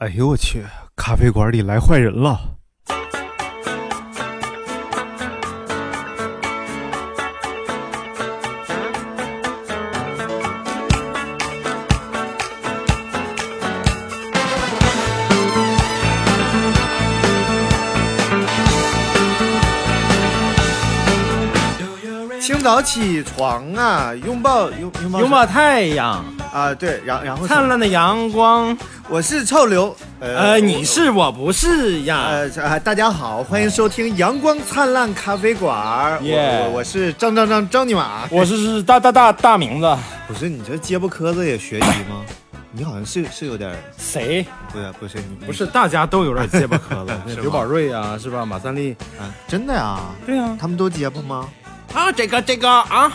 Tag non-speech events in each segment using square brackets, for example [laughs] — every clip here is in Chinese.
哎呦我去，咖啡馆里来坏人了！清早起床啊，拥抱拥拥抱拥抱太阳，啊，对，然然后灿烂的阳光。我是臭刘，呃，你是我不是呀？呃啊，大家好，欢迎收听阳光灿烂咖啡馆。我耶我我是张张张张尼玛。我是是大大大大名字，不是你这结巴磕子也学习吗？你好像是是有点，谁？不是不是你不是大家都有点结巴磕子 [laughs] 刘宝瑞啊，是吧？马三立，啊，真的呀？对呀。他们都结巴吗？啊，这个这个啊，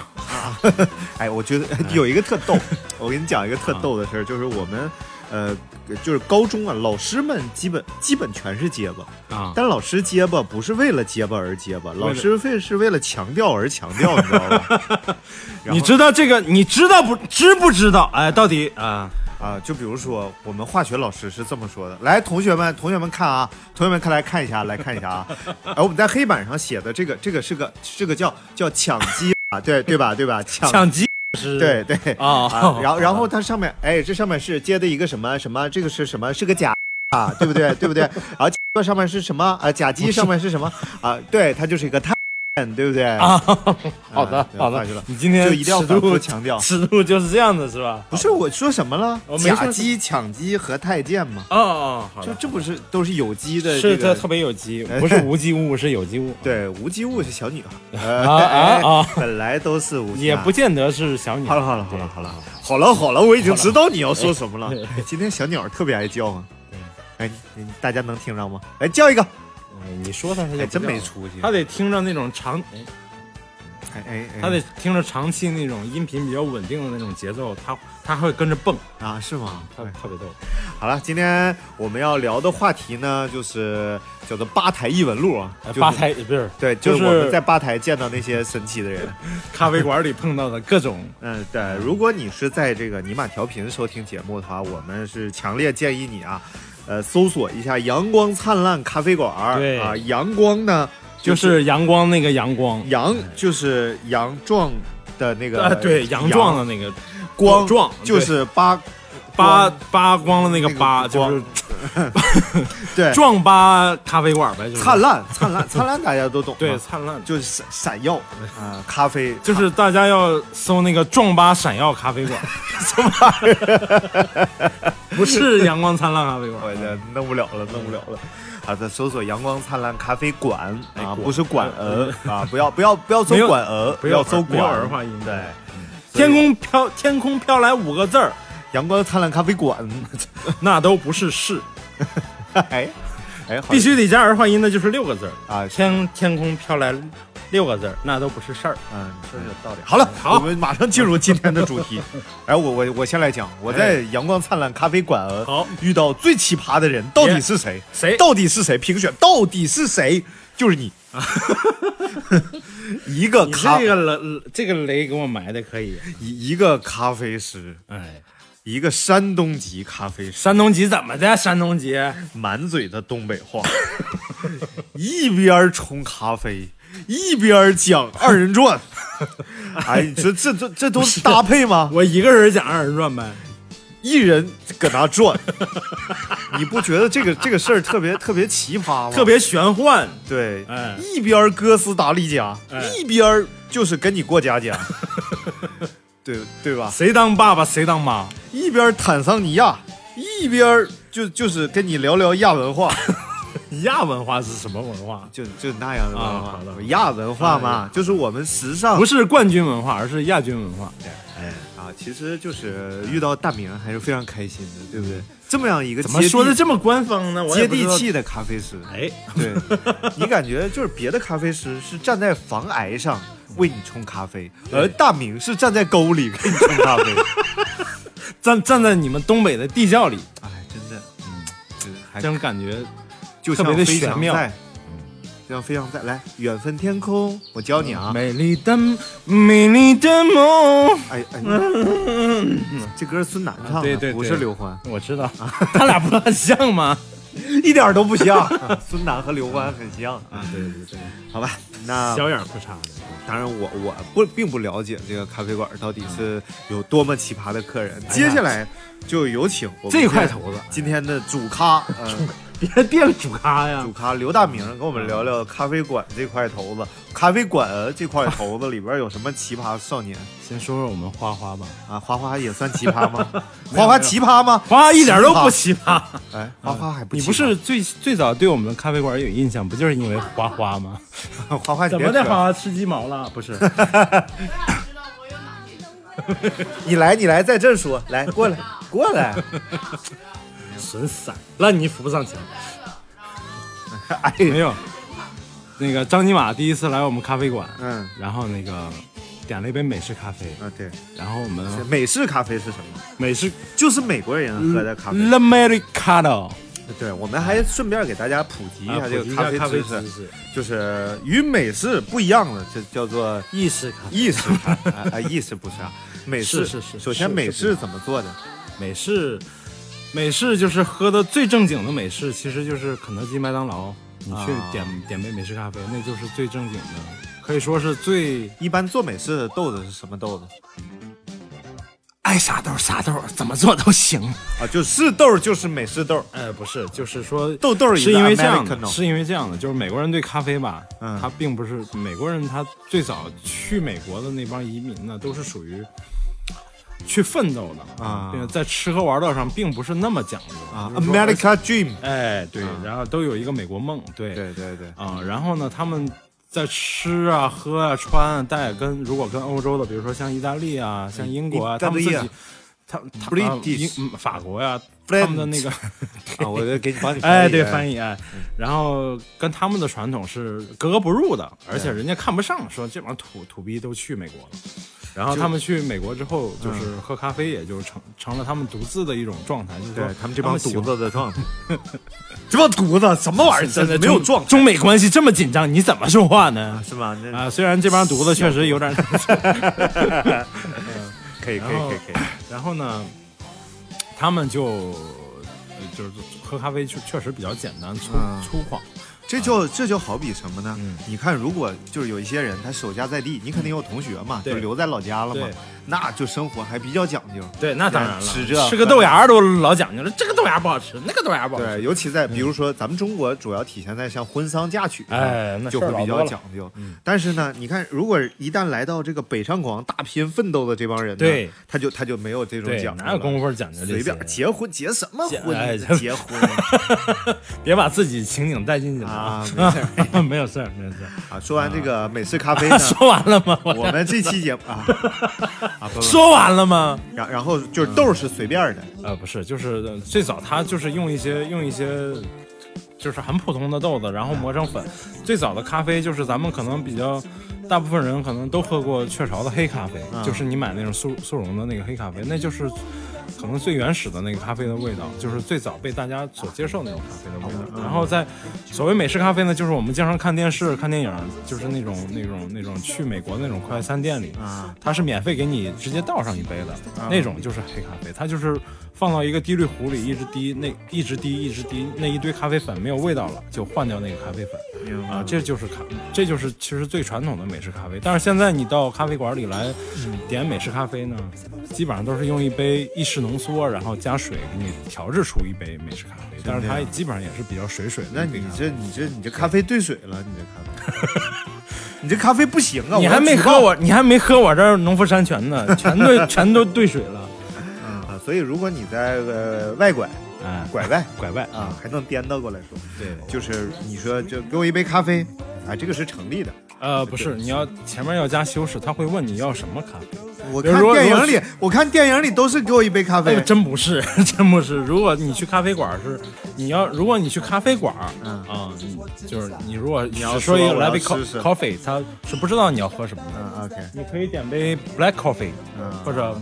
[laughs] 哎，我觉得 [laughs] 有一个特逗，我给你讲一个特逗的事儿，就是我们，呃，就是高中啊，老师们基本基本全是结巴，啊，但老师结巴不是为了结巴而结巴，老师为是为了强调而强调，你知道吧？[laughs] 你知道这个？你知道不知不知道？哎，到底啊，啊，就比如说我们化学老师是这么说的，来，同学们，同学们看啊，同学们看来看一下，来看一下啊，[laughs] 哎，我们在黑板上写的这个这个是个这个叫叫抢击啊，对对吧对吧？抢抢鸡是？对对 [laughs] 然后然后它上面，哎，这上面是接的一个什么什么，这个是什么？是个甲啊，对不对？对不对？然后这上面是什么？啊，甲基上面是什么？啊，对，它就是一个碳，[laughs] 对不对？啊，[laughs] 好的好的你今天就一定要反复强调 [laughs] 尺度就是这样子是吧？不是我说什么了甲基、羟基和钛键嘛，哦哦，就这不是都是有机的？是这特别有机，[laughs] 不是无机物，是有机物。对，无机物是小女孩，啊哎啊啊！本来都是无机，也不见得是小女孩。好了好了好了好了好了好了，我已经知道你要说什么了。哎今天小鸟特别爱叫啊，哎，大家能听着吗？来叫一个，哎你说他，他就哎，真没出息。他得听着那种长，哎哎他得听着长期那种音频比较稳定的那种节奏，他他会跟着蹦，啊是吗？特别特别逗。好了，今天我们要聊的话题呢，就是叫做吧台异闻录啊，就是哎吧台不是对，就就是我们在吧台见到那些神奇的人。[laughs] 咖啡馆里碰到的各种嗯，对，如果你是在这个尼玛调频收听节目的话，我们是强烈建议你啊，呃，搜索一下“阳光灿烂咖啡馆”。对啊，阳光呢就是阳光那个阳光，阳，就是阳壮的那个，啊对阳壮的那个光壮就是扒扒光扒光了那个那个扒，光就是 [laughs] 对撞扒咖啡馆呗，就是。灿烂灿烂灿烂，大家都懂，对灿烂。就是闪闪耀啊，咖啡。就是大家要搜那个壮巴闪耀咖啡馆，[laughs] 什么玩意儿？不是阳光灿烂咖啡馆，我这弄不了了，弄不了了。啊，再，搜索“阳光灿烂咖啡馆”啊，哎不是馆儿啊，不要不要不要搜馆儿，不要要搜馆。儿化音。对，天空飘天空飘来五个字儿，阳光灿烂咖啡馆，[laughs] 那都不是事，[laughs] 哎哎，好必须得加儿化音的就是六个字儿。啊，天天空飘来六个字儿，那都不是事儿。嗯，你说的有道理。好了，好我们马上进入今天的主题。[laughs] 哎，我我我先来讲，我在阳光灿烂咖啡馆儿好，遇到最奇葩的人到底是谁？谁到底是谁？评选到底是谁？就是你，一个咖这个雷这个雷给我埋的可以。一一个咖啡师，哎，一个山东籍咖啡师，山东籍怎么的？山东籍满嘴的东北话，[laughs] 一边冲咖啡，一边讲二人转。[laughs] 哎，你说这这这都是搭配吗？我一个人讲二人转呗。一人搁那转，[laughs] 你不觉得这个这个事儿特别特别奇葩吗？特别玄幻，对，哎一边哥斯达黎加，哎一边就是跟你过家家，对对吧？谁当爸爸谁当妈。一边坦桑尼亚，一边就就是跟你聊聊亚文化，[laughs] 亚文化是什么文化？就就那样的文啊化好的，亚文化嘛，就是我们时尚不是冠军文化，而是亚军文化。对哎啊，其实就是遇到大明还是非常开心的，对不对？这么样一个怎么说的这么官方呢？接。地气的咖啡师，哎，对你感觉就是别的咖啡师是站在防癌上为你冲咖啡，而大明是站在沟里给你冲咖啡。站站在你们东北的地窖里，哎，真的，嗯，这种感觉就特别的玄妙翔在就像飞翔在来远分天空，我教你啊，美丽的美丽的梦，哎哎，这歌是孙楠唱的，对对对不是刘欢，我知道啊，他俩不是很像吗？一点都不像，[laughs] 孙楠和刘欢很像，啊，对对对，好吧，那小眼不差的。当然我我不并不了解这个咖啡馆到底是有多么奇葩的客人，接下来就有请我们这块头子，今天的主咖，嗯。别别主咖呀主！咖刘大明跟我们聊聊咖啡馆这块头子，咖啡馆这块头子里边有什么奇葩少年先说说我们花花吧，啊？花花也算奇葩吗？花花奇葩吗？花花一点都不奇葩。哎，花花还不奇葩你不是最最早对我们咖啡馆有印象，不就是因为花花吗？花花？怎么的？花花吃鸡毛了？不是，你来，你来，在这说，来过来，过来。损色，烂泥扶不上墙。[laughs] 哎，没有，那个张尼玛第一次来我们咖啡馆，嗯。然后那个点了一杯美式咖啡，啊，对，然后我们美式咖啡是什么？美式就是美国人喝的咖啡。Americano 对，我们还顺便给大家普及一下这个咖啡啡知识，就是与美式不一样的，这叫做意式咖啡。意式咖啡。啊啊，意式不是啊，[laughs] 美式是是是首先美式怎么做的？美式，美式就是喝的最正经的美式，其实就是肯德基、麦当劳，你去啊点、点杯美式咖啡，那就是最正经的，可以说是最一般做美式的豆子是什么豆子？爱啥豆啥豆，怎么做都行。啊？就是豆就是美式豆，呃，不是，就是说豆豆是因为这样的，是因为这样的，就是美国人对咖啡吧，嗯。他并不是美国人，他最早去美国的那帮移民呢，都是属于去奋斗的啊。并且在吃喝玩乐上并不是那么讲究。啊，America Dream，哎，对啊，然后都有一个美国梦，对。对对对，啊，然后呢，他们在吃啊、喝啊、穿啊，带跟如果跟欧洲的，比如说像意大利啊、像英国啊，他们自己，他他英嗯法国呀、他们的那个，[laughs] 啊，我就给你帮你 [laughs] 哎，对，翻译哎，然后跟他们的传统是格格不入的，而且人家看不上，说这帮土土逼都去美国了。然后他们去美国之后，就是喝咖啡，也就成成了他们独自的一种状态，就是他们这帮犊子的状态，[laughs] 这帮犊子什么玩意儿？真的没有状态中美关系这么紧张，你怎么说话呢？是吧？那啊，虽然这帮犊子确实有点，[laughs] 可以可以可以可以，然后呢，他们就呃就是喝咖啡确确实比较简单粗嗯粗犷，这就这就好比什么呢？嗯？你看，如果就是有一些人他守家在地，你肯定有同学嘛，对。就留在老家了嘛。对，那就生活还比较讲究。对，那当然了，吃这吃个豆芽都老讲究了，这个豆芽不好吃，那个豆芽不好吃，对，尤其在比如说咱们中国主要体现在像婚丧嫁娶，哎那就会比较讲究嗯。但是呢，你看，如果一旦来到这个北上广打拼奋斗的这帮人呢，对，他就他就没有这种，讲究了，哪有功夫讲究随便结婚结什么结婚哎？结婚 [laughs] 别把自己情景带进去了啊，[laughs] 没事没有事儿，没有事儿。啊。说完这个美式咖啡呢，[laughs] 说完了吗？我我们这期节目啊啊不不，说完了吗？然然后就是豆儿是随便的，呃，不是，就是呃最早他就是用一些用一些，就是很普通的豆子，然后磨成粉。最早的咖啡就是咱们可能比较，大部分人可能都喝过雀巢的黑咖啡，嗯就是你买那种速速溶的那个黑咖啡，那就是可能最原始的那个咖啡的味道，就是最早被大家所接受那种咖啡的味道。然后在所谓美式咖啡呢，就是我们经常看电视、看电影，就是那种那种那种去美国那种快餐店里，啊。它是免费给你直接倒上一杯的，那种就是黑咖啡，它就是放到一个滴滤壶里，一直滴，那一直滴，一直滴，那一堆咖啡粉没有味道了，就换掉那个咖啡粉。啊，这就是咖，这就是其实最传统的美式咖啡。但是现在你到咖啡馆里来点美式咖啡呢，基本上都是用一杯意式浓缩，然后加水给你调制出一杯美式咖啡，但是它基本上也是比较水水的。那你这你这你这咖啡兑水了，你这咖啡，[laughs] 你这咖啡不行啊！你还没喝我，你还没喝我这农夫山泉呢，全都 [laughs] 全都兑水了。啊！所以如果你在呃外拐啊，拐外拐外啊，还能颠倒过来说，对，就是你说就给我一杯咖啡啊，这个是成立的。呃，不是，你要前面要加修饰，他会问你要什么咖啡。我看比如说电影里，我看电影里都是给我一杯咖哎啡，真不是，[laughs] 真不是。如果你去咖啡馆是，你要如果你去咖啡馆，嗯啊，你就是你如果你要要说一个来杯试试 coffee，他是不知道你要喝什么的。嗯，OK，你可以点杯 black coffee，嗯，或者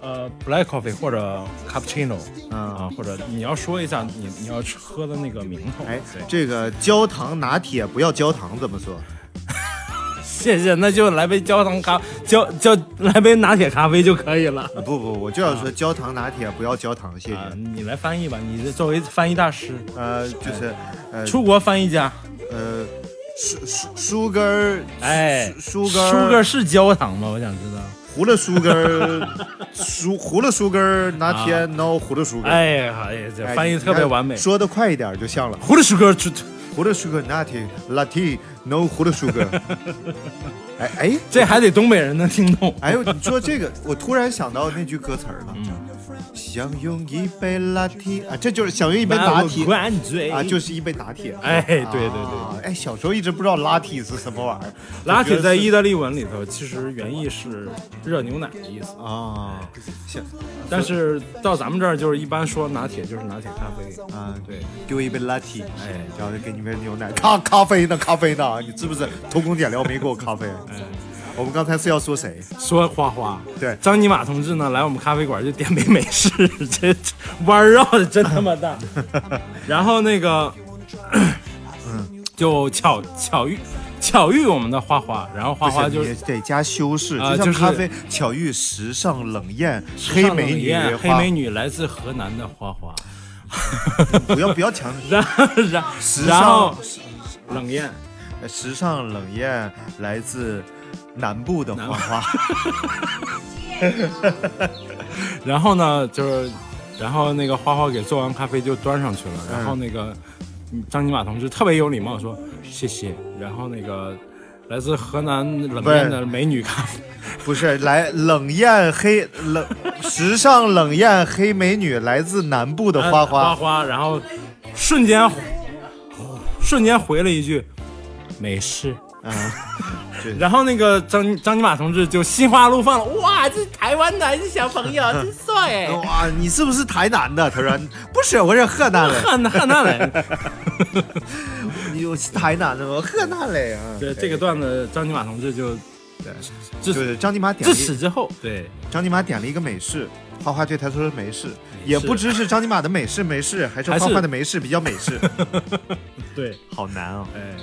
呃 black coffee 或者 cappuccino 嗯啊，或者你要说一下你你要喝的那个名头。哎对，这个焦糖拿铁不要焦糖怎么说？谢谢，那就来杯焦糖咖焦焦来杯拿铁咖啡就可以了。啊 [laughs] 不不，我就要说焦糖拿铁不要焦糖，谢谢。啊，你来翻译吧，你这作为翻译大师，呃，就是呃出国翻译家。呃，su su sugar，哎 sugar sugar 是焦糖吗？我想知道。糊了 sugar，[laughs] 糊糊了 sugar 拿铁 no 糊了 sugar。啊哎呀，哎呀，这哎翻译特别完美。说的快一点就像了。糊的 sugar 出，糊了 sugar 拿铁 latte no 糊了 sugar。哎哎这还得东北人能听懂。哎呦，你说这个，我突然想到那句歌词儿了。嗯想用一杯 latte 啊，这就是想用一杯拿铁灌醉啊，就是一杯拿铁。哎，对对对啊哎，小时候一直不知道 latte 是什么玩意儿。[laughs] 拿铁在意大利文里头其实原意是热牛奶的意思，啊，行但是到咱们这儿就是一般说拿铁就是拿铁咖啡。啊，对，给我一杯 latte，哎，然后给你杯牛奶。咖咖啡呢？咖啡呢？你知不是偷工减料没给我咖啡？哎，我们刚才是要说谁？说花花，对。张尼玛同志呢来我们咖啡馆就点杯美式，这这弯绕的真他妈大。[laughs] 然后那个，嗯，就巧巧遇巧遇我们的花花，然后花花就得加修饰，就像咖啡巧遇时尚冷艳黑美女黑美女来自河南的花花，[laughs] 不要不要强然然时然后尚冷艳。呃时尚冷艳来自南部的花。花。[laughs] 然后呢，就是，然后那个花花给做完咖啡就端上去了，然后那个嗯张金玛同志特别有礼貌说谢谢，然后那个来自河南冷艳的美女咖啡，不是来冷艳黑冷时尚冷艳黑美女来自南部的花呃花花，花，然后瞬间瞬间回了一句没事。嗯，对然后那个张张尼玛同志就心花怒放了，哇，这台湾来的小朋友 [laughs] 真帅哎，哇，你是不是台南的？他说不是，我是河南的。汉河南的。[laughs] 你我是台南的，吗河南的啊。对这个段子，张尼玛同志就对，自就是张尼玛点自此之后，对张尼玛点了一个美式，花花对他说是美式，也不知是张尼玛的美式美式，还是花花的美式比较美式，[laughs] 对，好难哦！哎，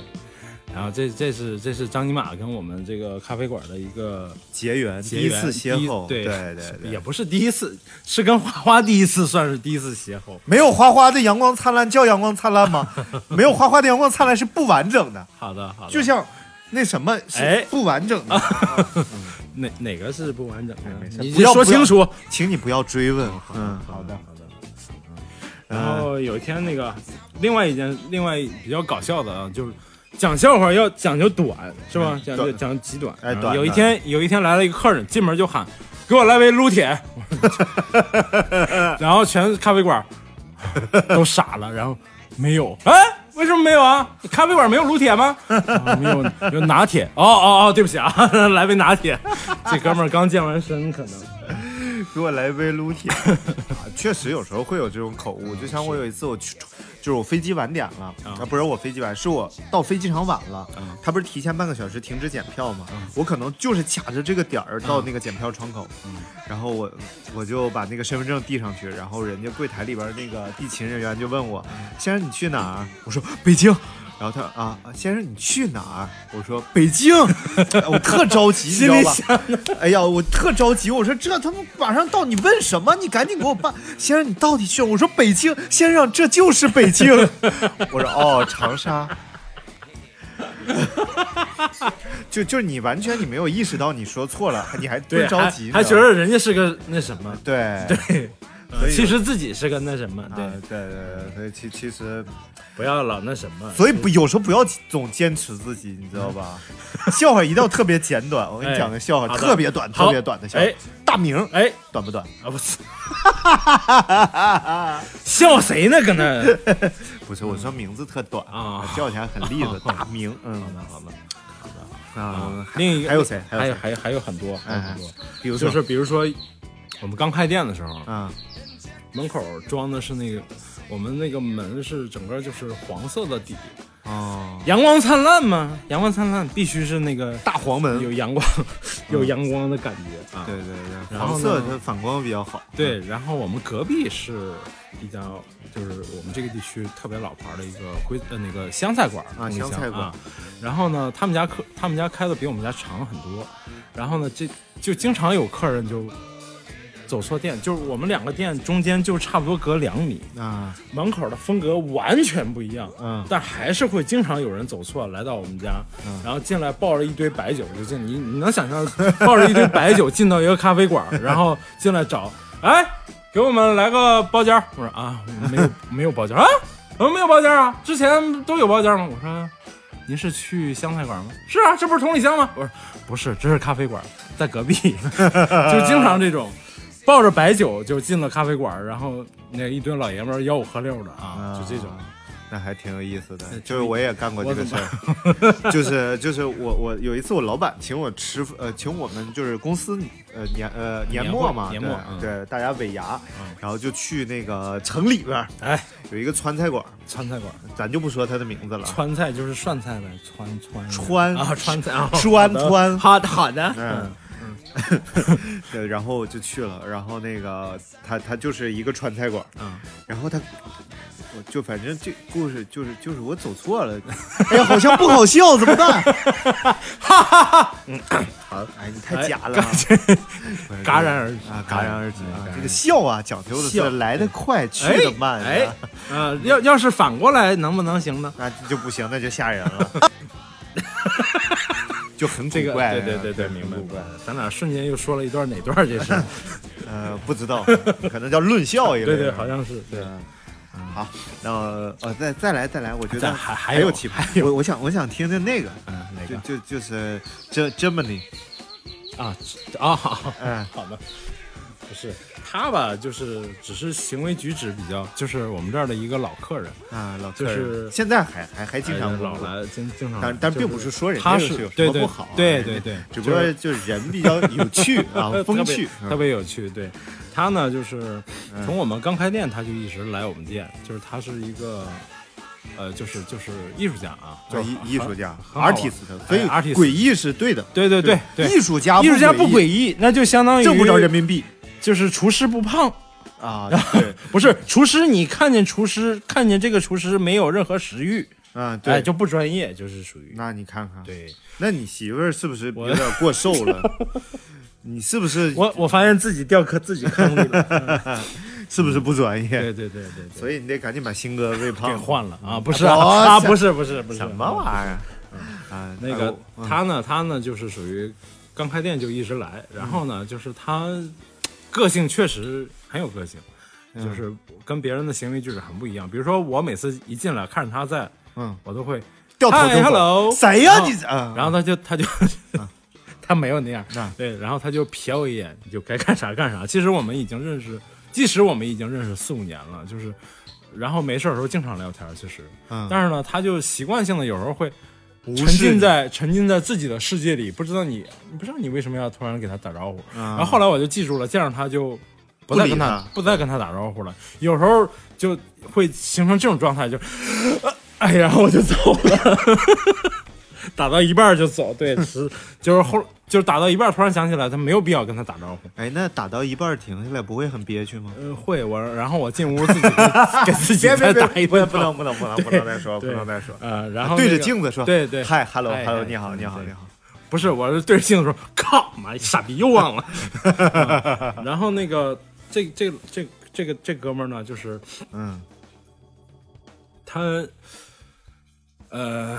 然后这这是这是张尼玛跟我们这个咖啡馆的一个结缘，第一次邂逅，对对对对，也不是第一次，是跟花花第一次算是第一次邂逅。没有花花的阳光灿烂叫阳光灿烂吗？[laughs] 没有花花的阳光灿烂是不完整的，好的好的，就像那什么是哎不完整的 [laughs] [laughs] 哪哪个是不完整的你要说清楚。请你不要追问。嗯，好的。好的。然后有一天，那个另外一件，另外比较搞笑的啊，就是讲笑话要讲究短，是吧？讲究短讲极短。哎短有一天，有一天来了一个客人，进门就喊：“给我来杯撸铁。[laughs] ”然后全咖啡馆 [laughs] 都傻了，然后没有，哎，为什么没有啊？咖啡馆没有撸铁吗？啊没有，有拿铁。哦哦哦，对不起啊，[laughs] 来杯拿铁。这哥们儿刚健完身，可能。给我来一杯撸铁。[laughs] 啊确实有时候会有这种口误，就像我有一次我去，就是我飞机晚点了啊，不是我飞机晚，是我到飞机场晚了。他不是提前半个小时停止检票吗？我可能就是卡着这个点儿到那个检票窗口，然后我我就把那个身份证递上去，然后人家柜台里边那个地勤人员就问我，先生你去哪儿？我说北京。然后他啊，啊先生你去哪儿？我说北京，我特着急，[laughs] 你知道吧？哎呀，我特着急，我说这他妈马上到，你问什么？你赶紧给我办。先生，你到底去？我说北京，先生，这就是北京。[laughs] 我说哦，长沙。[laughs] 就就是你完全你没有意识到你说错了，你还着急，还觉得人家是个那什么，对对，所以其实自己是个那什么，对，啊对对对，所以其其实，不要老那什么，所以不有时候不要总坚持自己，你知道吧？笑话一定要特别简短。我给你讲个笑话，哎特别短、特别短的笑话哎。大明哎短不短？啊不是，笑谁呢？搁那 [laughs] 不是，我说名字特短啊叫起来很利索。[laughs] 大明，嗯，好的啊，另一个还有谁还有谁还有还有还有很多，还有很多，比如说就是比如说我们刚开店的时候，啊门口装的是那个我们那个门是整个就是黄色的底，啊哦，阳光灿烂吗，阳光灿烂必须是那个大黄门，有阳光，[laughs] 有阳光的感觉啊。对对对，黄色它反光比较好。对，然后我们隔壁是比较，就是我们这个地区特别老牌的一个徽呃那个湘菜馆啊湘菜馆。啊。然后呢，他们家客他们家开的比我们家长很多，然后呢，这就经常有客人就走错店，就是我们两个店中间就差不多隔两米，啊，门口的风格完全不一样。嗯，但还是会经常有人走错，来到我们家，嗯然后进来抱着一堆白酒就进。你你能想象抱着一堆白酒进到一个咖啡馆，[laughs] 然后进来找，哎，给我们来个包间儿。我说啊，没有没有包间儿啊，怎么没有包间儿啊，之前都有包间儿吗？我说您是去湘菜馆吗？是啊，这不是同里香吗？我说不是，这是咖啡馆，在隔壁，[laughs] 就经常这种。抱着白酒就进了咖啡馆，然后那一堆老爷们儿吆五喝六的啊，就这种。那还挺有意思的，就是我也干过这个事儿，就是就是我我有一次我老板请我吃呃请我们就是公司呃年呃年末嘛年末嗯对对大家尾牙嗯，然后就去那个城里边儿哎，有一个川菜馆，川菜馆，咱就不说它的名字了，川菜就是涮菜呗，川川川啊，川菜啊，川川好的好的，嗯。[laughs] 对，然后就去了，然后那个他他就是一个川菜馆，嗯，然后他，我就反正这故事就是就是我走错了，[laughs] 哎呀，好像不好笑，怎么办？哈哈哈，嗯，好，哎，你太假了啊，[laughs] 戛然而止啊，戛然而止。啊这个笑啊，讲究的笑是来得快，去哎得慢啊，哎，啊，要要是反过来能不能行呢？那就不行，那就吓人了，就很这个古怪啊，对对对对，明白很古怪，咱俩瞬间又说了一段哪段？这是？[laughs] 呃，不知道，可能叫论笑一类的，对对，好像是对。嗯，好，那么呃，再再来再来，我觉得还还有还奇葩，我我想我想听听那个，嗯，哪个？就就就是这 Germany，啊啊？好嗯。好的，不是他吧？就是只是行为举止比较，就是我们这儿的一个老客人，啊，老就客人。是现在还还还经常来经经常来，但但并不是说人家是有什对对么不好啊，对对对，只不过就是人比较 [laughs] 有趣啊，[laughs] 风趣，特别有趣。对他呢，就是嗯从我们刚开店，他就一直来我们店，就是他是一个。呃，就是就是艺术家啊，就是艺艺术家 artist，所以哎，artist。诡异是对的，对对对对，艺术家艺术家不诡诡异，那就相当于挣不着人民币就是厨师不胖，啊，[laughs] 对，不是厨师，你看见厨师，看见这个厨师没有任何食欲，嗯哎，对，就不专业，就是属于。那你看看，对。那你媳妇儿是不是我有点过瘦了？你是不是 [laughs] 我我发现自己掉坑自己坑里了，[laughs] 是不是不专业？对对对对对，所以你得赶紧把新哥喂胖。给。换了。啊，不是哦啊，不是不是不是。什么玩意儿？啊，那个嗯。他呢，他呢就是属于刚开店就一直来，然后呢，就是他个性确实很有个性，嗯。就是跟别人的行为举止很不一样。比如说我每次一进来看着他在，嗯，我都会，掉头就嗨走。，hello，谁呀？你？啊，然后他就他就 [laughs] 他没有那样。啊，对，然后他就瞥我一眼，你就该干啥干啥。[laughs] 其实我们已经认识，即使我们已经认识四五年了，就是，然后没事的时候经常聊天，其实，嗯。但是呢，他就习惯性的有时候会无沉浸在沉浸在自己的世界里，不知道你你不知道你为什么要突然给他打招呼。然然后后来我就记住了，见着他就不再跟他不他不再跟他打招呼了。有时候就会形成这种状态，就，哎，然后我就走了，打到一半就走。对，[laughs] 是就是后就是打到一半突然想起来，他没有必要跟他打招呼。哎，那打到一半停下来不会很憋屈吗？呃，会我，然后我进屋自己给 [laughs] 给自己再打一顿，不不能不能不能不能再说，不能再说。呃，然后对着镜子说，对对嗨，hello 哎 hello，哎你好你好你好。不是，我是对着镜子说，靠妈，傻逼又忘了。[laughs] 嗯然后那个这这这这个这哥们儿呢，就是嗯他，呃，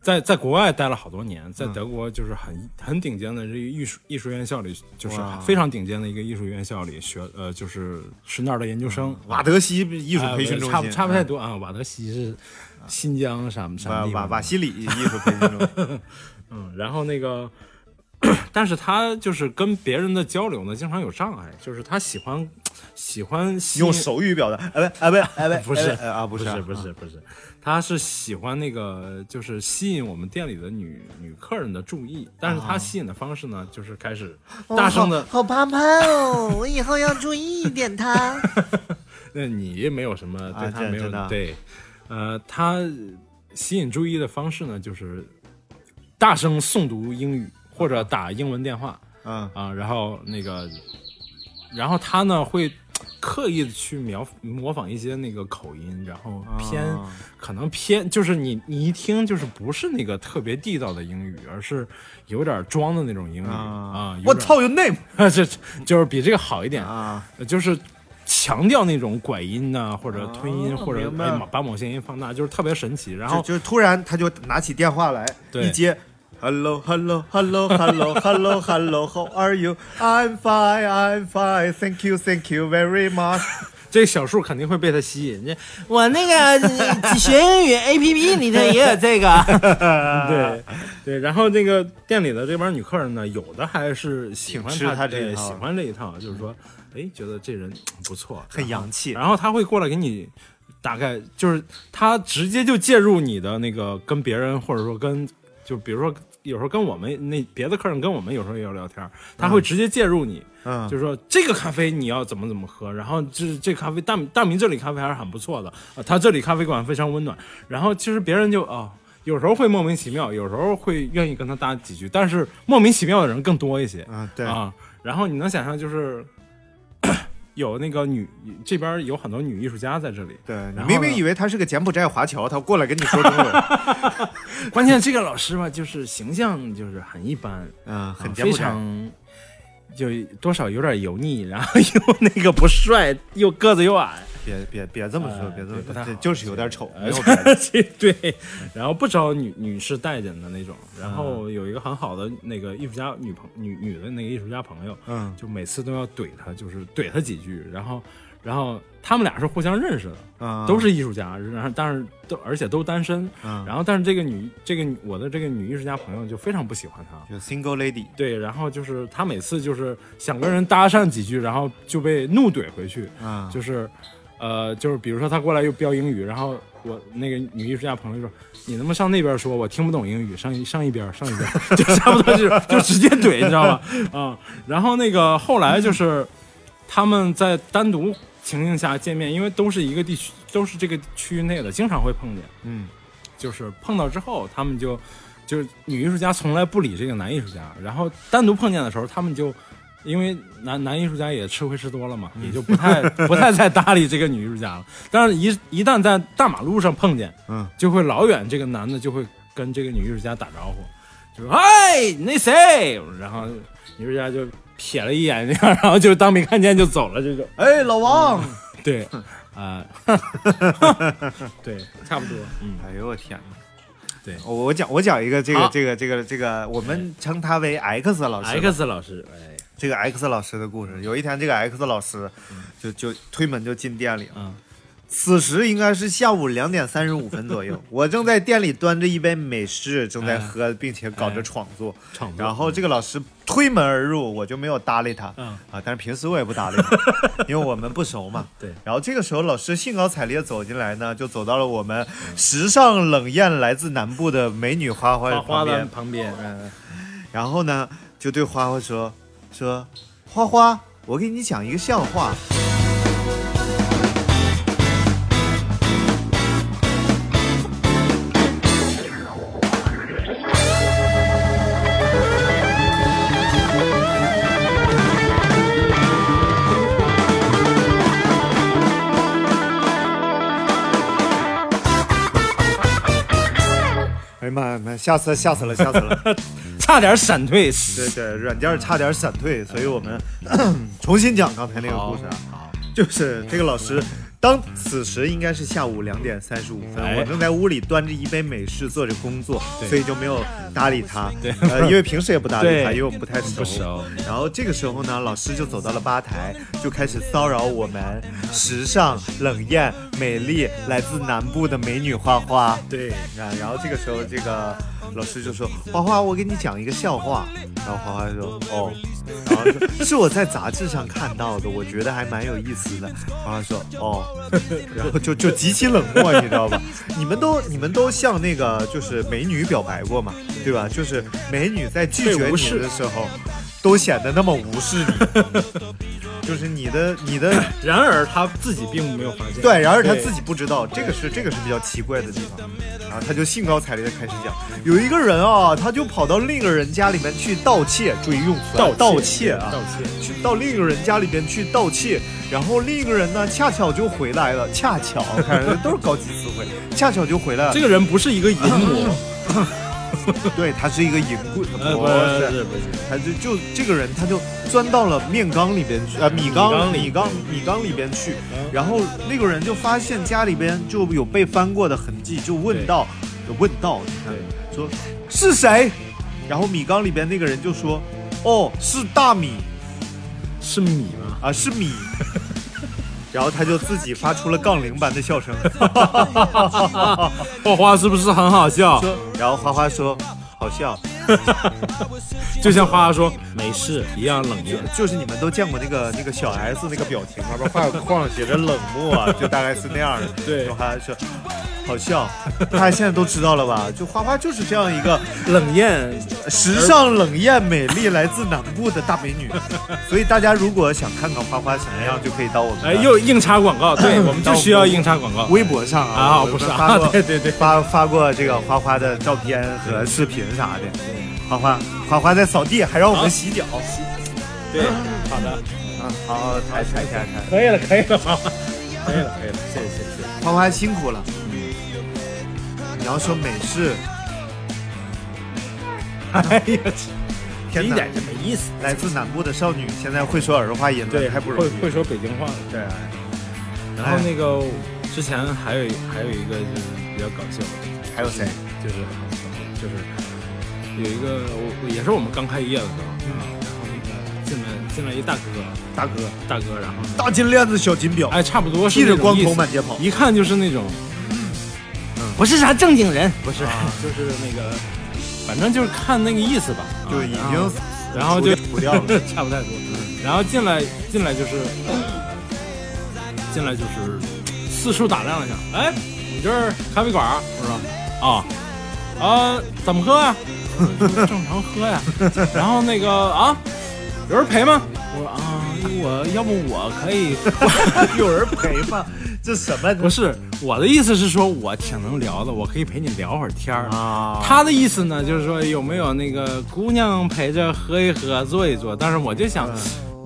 在在国外待了好多年，在德国就是很很顶尖的这个艺术艺术院校里，就是非常顶尖的一个艺术院校里学，呃，就是是那儿的研究生。瓦德西艺术培训中心，呃差不差不太多啊。瓦德西是新疆什么什么瓦瓦地方。的瓦西里艺术培训中心。[laughs] 嗯，然后那个，[clears throat] 但是他就是跟别人的交流呢，经常有障碍，就是他喜欢喜欢用手语表达，哎不哎不哎不不是哎啊不是不是不是不是，他是喜欢那个就是吸引我们店里的女女客人的注意，但是他吸引的方式呢，就是开始大声的，好怕怕哦，[laughs] 我以后要注意一点他。[laughs] 那你没有什么对他没有对，呃，他吸引注意的方式呢，就是大声诵读英语或者打英文电话嗯。啊，然后那个，然后他呢会刻意的去描模仿一些那个口音，然后偏、啊可能偏就是你你一听就是不是那个特别地道的英语，而是有点装的那种英语啊。有点我操，有 name [laughs] 这就是比这个好一点，啊！就是强调那种拐音呐、或者吞音，哦或者明白哎把某些音放大，就是特别神奇。然后就就是突然他就拿起电话来，对一接。Hello, hello, hello, hello, hello, hello. How are you? I'm fine, I'm fine. Thank you, thank you very much. 这小树肯定会被他吸引，这我那个呃学英语 A P P 里头也有这个，[laughs] 对对。然后那个店里的这帮女客人呢，有的还是喜欢挺吃他这个喜欢这一套，就是说，哎，觉得这人不错，很洋气然后他会过来给你。大概就是他直接就介入你的那个跟别人，或者说跟就比如说有时候跟我们那别的客人跟我们有时候也有聊天，他会直接介入你，嗯，就是说这个咖啡你要怎么怎么喝，然后这这咖啡大大明这里咖啡还是很不错的啊，他这里咖啡馆非常温暖，然后其实别人就啊、有时候会莫名其妙，有时候会愿意跟他搭几句，但是莫名其妙的人更多一些。嗯，对，啊。然后你能想象就是有那个女这边有很多女艺术家在这里，对，你明明以为他是个柬埔寨华侨，他过来跟你说中文，[laughs] 关键这个老师吧，就是形象就是很一般，嗯，非。常就多少有点油腻，然后又那个不帅，又个子又矮，[laughs] 别别别这么说，呃别这么说，就是有点丑，呃没有 [laughs] 别的。[laughs] 对，然后不招女女士待见的那种，然后有一个很好的那个艺术家女朋女女的那个艺术家朋友，嗯。就每次都要怼他，就是怼他几句，然后然后他们俩是互相认识的，嗯，都是艺术家，然后但是都而且都单身，嗯，然后但是这个女这个我的这个女艺术家朋友就非常不喜欢他，就 single lady，对，然后就是他每次就是想跟人搭讪几句，然后就被怒怼回去，嗯，就是，呃，就是比如说他过来又飙英语，然后我那个女艺术家朋友说：“你能不能上那边说？我听不懂英语，上一上一边上一边，[laughs] 就差不多就是就直接怼，你知道吗？啊、然后那个后来就是他们在单独情境下见面，因为都是一个地区，都是这个区域内的，经常会碰见。嗯就是碰到之后，他们就就是女艺术家从来不理这个男艺术家，然后单独碰见的时候，他们就因为男男艺术家也吃亏吃多了嘛，也就不太 [laughs] 不太再搭理这个女艺术家了。但是一一旦在大马路上碰见，嗯，就会老远这个男的就会跟这个女艺术家打招呼，就说：“哎，那谁？”然后女艺术家就瞥了一眼，[laughs] 然后就当没看见就走了，这种。哎，老王，对，啊、对，[laughs] [laughs] 差不多，嗯，哎呦我天哪！对我我讲我讲一个这个这个这个这个，我们称他为 X 老师。X 老师，哎，这个 X 老师的故事。有一天，这个 X 老师就就推门就进店里了。嗯此时应该是下午两点三十五分左右，[laughs] 我正在店里端着一杯美式，正在喝，并且搞着创作。创作然后这个老师推门而入，我就没有搭理他。嗯啊，但是平时我也不搭理他，[laughs] 因为我们不熟嘛。对然后这个时候，老师兴高采烈走进来呢，就走到了我们时尚冷艳来自南部的美女花花花花的旁边，旁边，嗯，然后呢，就对花花说说，花花，我给你讲一个笑话。呀妈呀妈呀，吓死了吓死了吓死了！[laughs] 差点闪退。对对，软件差点闪退，所以我们 [coughs] 重新讲刚才那个故事啊。就是这个老师，当此时应该是下午两点三十五分，哎我正在屋里端着一杯美式做着工作，所以就没有搭理他。对呃，因为平时也不搭理他，因为我们不太熟。不熟然后这个时候呢，老师就走到了吧台，就开始骚扰我们时尚、冷艳、美丽、来自南部的美女花花。对，啊，然后这个时候，这个老师就说：“花花，我给你讲一个笑话。”然后花花说：“哦。”然后说：“是我在杂志上看到的，我觉得还蛮有意思的。”花花说：“哦。[laughs] ”然后就就极其冷漠，你知道吧？你们都你们都向那个就是美女表白过嘛，对吧？就是美女在拒绝你的时候，都显得那么无视你。[laughs] 就是你的你的 [coughs] 然而他自己并没有发现。对，然而他自己不知道，这个是这个是比较奇怪的地方。然后他就兴高采烈的开始讲，有一个人啊，他就跑到另一个人家里面去盗窃，注意用词盗，盗窃啊，盗窃。去到另一个人家里边去盗窃，然后另一个人呢恰巧就回来了，恰巧看都是高级词汇，恰巧就回来了。这个人不是一个淫魔，[laughs] [laughs] 对他是一个淫棍，呃，不不是，不是，他就就这个人他就钻到了面缸里边去，呃米缸米缸里米缸里边去，嗯然后那个人就发现家里边就有被翻过的痕迹，就问道，就问道，你看对说是谁？然后米缸里边那个人就说，哦是大米是米吗？啊是米。然后他就自己发出了杠铃般的笑声，[laughs] 花花是不是很好笑？然后花花说，好笑，[laughs] 就像花花说没事一样冷艳。就是你们都见过那个那个小 S 那个表情旁边画个框写着冷漠啊，就大概是那样的。[laughs] 对就还是好笑，大家现在都知道了吧？就花花就是这样一个冷艳，时尚、冷艳、美丽，来自南部的大美女。[laughs] 所以大家如果想看看花花什么样，就可以到我们哎，又硬插广告，对我们就需要硬插广告。微博上啊，啊，不是发过，啊对对对，发发过这个花花的照片和视频啥的。花花花花在扫地，还让我们洗脚。对，好的，啊，好，抬抬抬抬。可以了，可以了，花花，可以了，可以了，谢谢谢谢。花花辛苦了。你要说美式，[laughs] 哎呀，天哪！一点就没意思。来自南部的少女，现在会说儿化音了，对，还不容易。会会说北京话了。对，然后那个之前还有还有一个就是比较搞笑的，还有谁？就是就是有一个我我也是我们刚开业的时候，嗯。然后那个进来进来一大哥，大哥，大哥，然后大金链子，小金表，哎差不多是剃着光那种意思。头满街跑。一看就是那种不是啥正经人，不是。就是那个反正就是看那个意思吧，啊就已然后经然后就除掉了。[laughs] 差不太多，然后进来进来就是进来就是四处打量了一下，哎，你这儿咖啡馆儿？我说啊啊，怎么喝呀、我说正常喝呀。然后那个啊，有人陪吗？我说啊，我要不我可以，[laughs] 有人陪吗？这什么？不是我的意思是说我挺能聊的，我可以陪你聊会儿天儿。啊，他的意思呢，就是说有没有那个姑娘陪着喝一喝、坐一坐？但是我就想，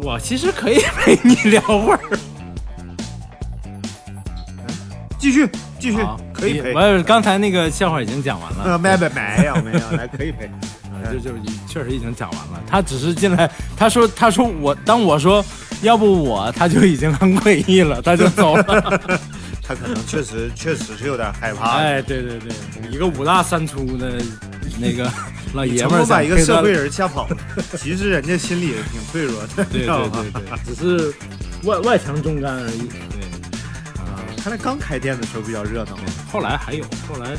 我其实可以陪你聊会儿。继续继续好，可以陪。我刚才那个笑话已经讲完了，呃，没没没有没有，[laughs] 来可以陪。就就确实已经讲完了。他只是进来，他说他说我，当我说要不我，他就已经很诡异了，他就走了。[laughs] 他可能确实确实是有点害怕。哎，对对对，一个五大三粗的那个老爷们儿功把一个社会人吓跑了，其实人家心里也挺脆弱的，[laughs] 对对对对，只是外外强中干而已。对。啊，看来刚开店的时候比较热闹，后来还有，后来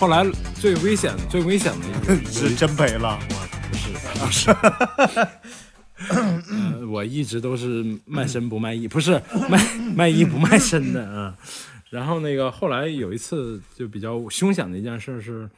后来最危险最危险的一个 [laughs] 是真赔了。我不是不是，[laughs] 呃，我一直都是卖身不卖艺，不是卖卖艺不卖身的啊。然后那个后来有一次就比较凶险的一件事是。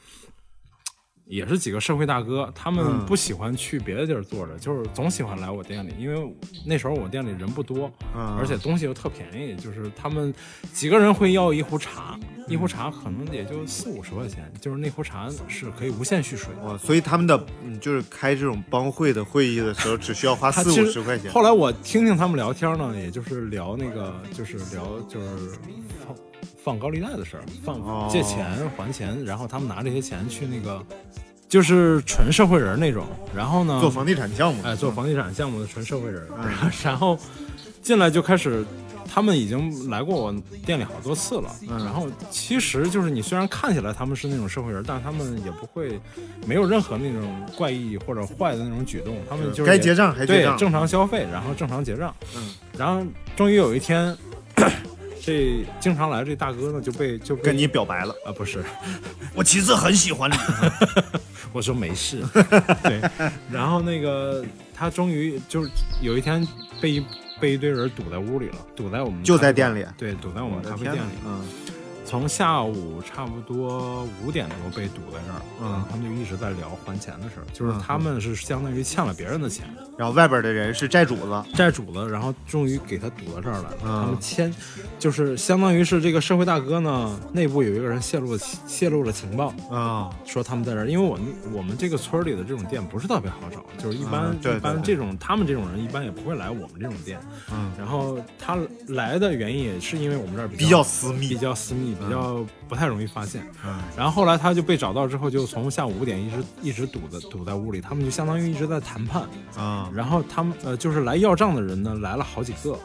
也是几个社会大哥，他们嗯不喜欢去别的地儿坐着，就是总喜欢来我店里，因为那时候我店里人不多，嗯而且东西又特便宜，就是他们几个人会要一壶茶，一壶茶可能也就四五十块钱，就是那壶茶是可以无限续水。哇，所以他们的嗯，就是开这种帮会的会议的时候，只需要花四五十块钱。后来我听听他们聊天呢，也就是聊那个，就是聊就是放放高利贷的事儿，放哦借钱还钱，然后他们拿这些钱去那个，就是纯社会人那种。然后呢，做房地产项目，哎做房地产项目的纯社会人，嗯 [laughs] 然后进来就开始。他们已经来过我店里好多次了，嗯然后其实就是你虽然看起来他们是那种社会人，但是他们也不会没有任何那种怪异或者坏的那种举动，他们就是该结账还结账，对正常消费，然后正常结账。嗯，然后终于有一天，这经常来这大哥呢就被就被跟你表白了。啊不是，[laughs] 我其实很喜欢你。[laughs] 我说没事，[laughs] 对，然后那个他终于就是有一天被一被一堆人堵在屋里了，堵在我们就在店里对，堵在我们咖啡店里，嗯，从下午差不多五点多被堵在这儿，嗯。他们就一直在聊还钱的事儿，就是嗯。他们是相当于欠了别人的钱，然后外边的人是债主子，债主子，然后终于给他堵到这儿来了。嗯。他们签，就是相当于是这个社会大哥呢，内部有一个人泄露了泄露了情报，啊，说他们在这儿，因为我们我们这个村儿里的这种店不是特别好找，就是一般、一般这种他们这种人一般也不会来我们这种店。嗯，然后他来的原因也是因为我们这儿比比较私密比较私密，比较不太容易发现。嗯然后后来他就被找到之后，就从下午五点一直一直堵在堵在屋里，他们就相当于一直在谈判。啊，然后他们呃，就是来要账的人呢，来了好几个，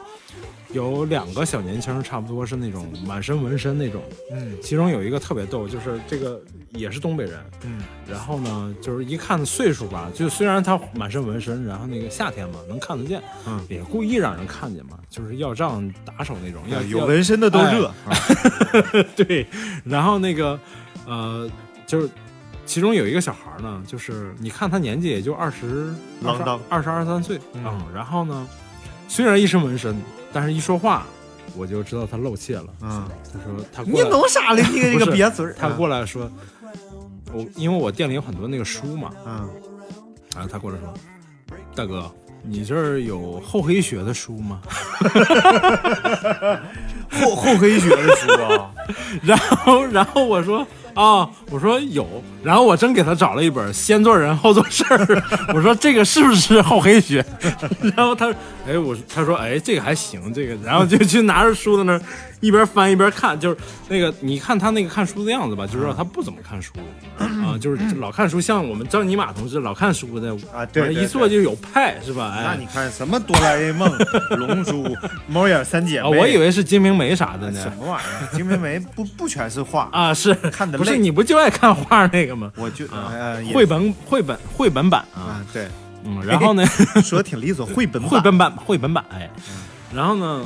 有两个小年轻，差不多是那种满身纹身那种。嗯。其中有一个特别逗，就是这个也是东北人，嗯。然后呢，就是一看岁数吧，就虽然他满身纹身，然后那个夏天嘛能看得见，嗯，也故意让人看见嘛，就是要账打手那种，要要有纹身的都热，[laughs] 对，然后那个呃，就是其中有一个小孩呢，就是你看他年纪也就二十二十二三岁，嗯。嗯，然后呢，虽然一身纹身，但是一说话我就知道他露怯了。嗯，他说他过你来弄啥了？你个这不是个瘪嘴儿，他过来说，我因为我店里有很多那个书嘛，嗯，然后他过来说，大哥。你这儿有厚黑学的书吗？[laughs] 厚厚黑学的书啊，[laughs] 然后，然后我说啊，我说有，然后我真给他找了一本《先做人后做事儿》，[laughs] 我说这个是不是厚黑学？[laughs] 然后他，哎，我他说，哎，这个还行，这个，然后就去拿着书在那儿一边翻一边看，就是那个你看他那个看书的样子吧，就知道他不怎么看书 [clears throat] 啊，就是老看书，像我们张尼玛同志老看书的啊对对一坐就有派是吧？哎，那你看什么哆啦 A 梦、龙珠、猫眼三姐妹，啊，我以为是金瓶梅啥的呢。什么玩意儿？金瓶梅不不全是画，啊，是看得累不是你不就爱看画那个吗？我就啊。呃绘本绘本绘本版啊，啊，对，嗯，然后呢，[laughs] 说的挺利索，绘本绘本版绘本版，哎，然后呢，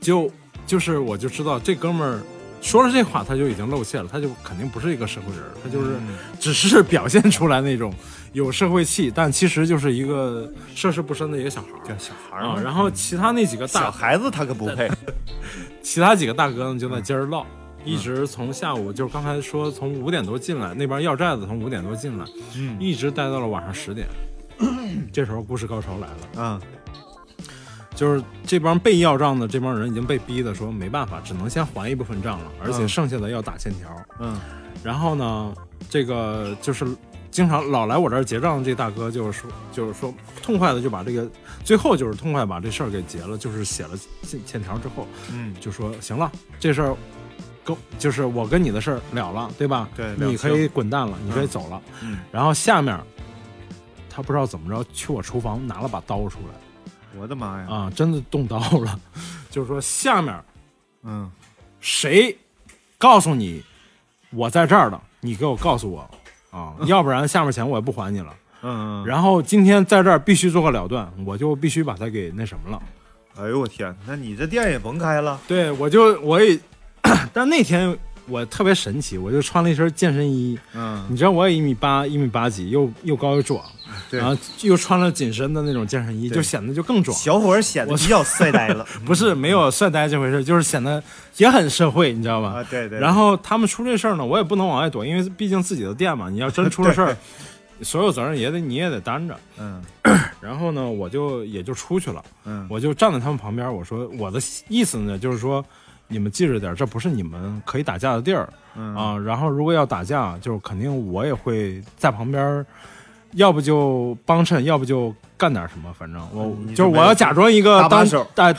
就就是我就知道这哥们儿说了这话，他就已经露馅了，他就肯定不是一个社会人，他就是嗯。只是表现出来那种有社会气，但其实就是一个涉世不深的一个小孩儿。叫小孩儿啊。嘛。然后其他那几个小孩子他可不配，[laughs] 其他几个大哥呢就在接着唠。一直从下午就是刚才说从五点多进来，那边要债的从五点多进来，嗯一直待到了晚上十点。[clears throat] 这时候故事高潮来了，嗯就是这帮被要账的这帮人已经被逼的说没办法，只能先还一部分账了，而且嗯剩下的要打欠条。嗯然后呢，这个就是经常老来我这儿结账的这大哥就是说，就是说痛快的就把这个最后就是痛快把这事儿给结了，就是写了欠欠条之后，嗯，就说行了，这事儿跟就是我跟你的事儿了了，对吧？对你可以滚蛋了，你可以走了。嗯然后下面他不知道怎么着去我厨房拿了把刀出来我的妈呀，啊，真的动刀了，[laughs] 就是说下面嗯谁告诉你我在这儿的，你给我告诉我啊，要不然下面钱我也不还你了。嗯，然后今天在这儿必须做个了断，我就必须把他给那什么了。哎呦我天，那你这店也甭开了，对，我就我也，[clears throat] 但那天我特别神奇，我就穿了一身健身衣，嗯。你知道我也一米八一米八几，又又高又壮，然后又穿了紧身的那种健身衣，就显得就更壮。小伙儿显得比较帅呆了。[laughs] 不是没有帅呆这回事，就是显得也很社会，你知道吧？啊，对对，然后他们出这事儿呢，我也不能往外躲，因为毕竟自己的店嘛，你要真出了事儿，[laughs] 所有责任也得你也得担着。嗯。[clears throat] 然后呢，我就也就出去了，嗯。我就站在他们旁边，我说我的意思呢，就是说你们记着点儿，这不是你们可以打架的地儿。嗯。啊。然后如果要打架，就是肯定我也会在旁边儿，要不就帮衬，要不就干点什么，反正我你就是我要假装一个当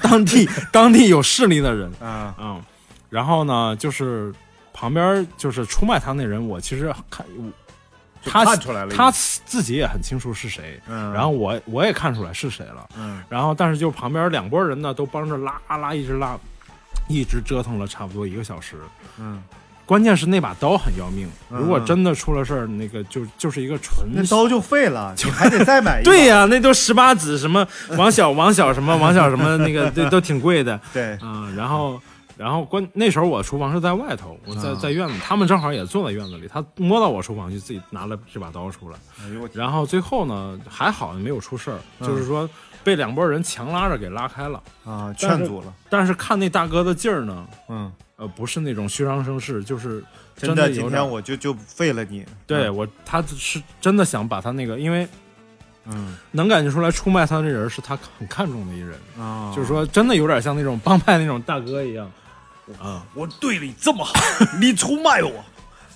当地 [laughs] 当地有势力的人，啊嗯，然后呢，就是旁边就是出卖他那人，我其实看我他看出来了，他自己也很清楚是谁，嗯，然后我我也看出来是谁了，嗯。然后但是就旁边两拨人呢都帮着拉拉一直拉，一直折腾了差不多一个小时。嗯，关键是那把刀很要命，嗯如果真的出了事儿，那个就就是一个纯那刀就废了，就还得再买一把，[laughs] 对呀、那都十八子什么王小王小什么王小什么 [laughs] 那个都都挺贵的，对，嗯，然后然后关那时候我厨房是在外头，我在啊。在院子，他们正好也坐在院子里，他摸到我厨房就自己拿了这把刀出来，然后最后呢还好没有出事儿，嗯。就是说被两拨人强拉着给拉开了，啊，劝阻了，但是看那大哥的劲儿呢，嗯呃，不是那种虚张声势，就是真的，今的有点天我就就废了你。对我，他是真的想把他那个，因为嗯能感觉出来出卖他的人是他很看重的一人，啊，就是说真的有点像那种帮派那种大哥一样啊。我对你这么好，你出卖我，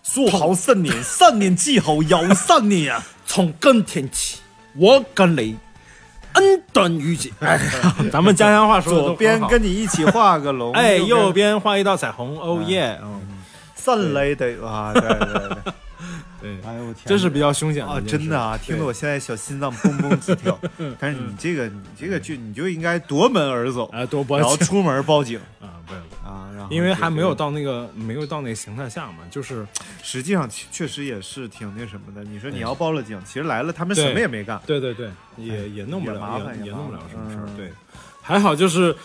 说好三年，三年之后又三年啊！从今天起，我跟你恩断义绝。[laughs] 哎，咱们家乡话说的左边跟你一起画个龙，哎，右边边画一道彩虹，哦耶，嗯，三雷的哇，对对对，[laughs] 对，哎呦我天，这是比较凶险啊，一件事真的啊，听得我现在小心脏蹦蹦直跳。[laughs] 但是你嗯这个你这个就你就应该夺门而走，哎多波然后出门报警 [laughs] 啊，不要，啊，然后因为还没有到那个没有到那个形态下嘛，就是 [tsk] 实际上确确实也是挺那什么的。你说你要报了警，其实来了他们什么也没干。对对对，也也弄不了，也弄不了什么事儿。嗯对，还好就是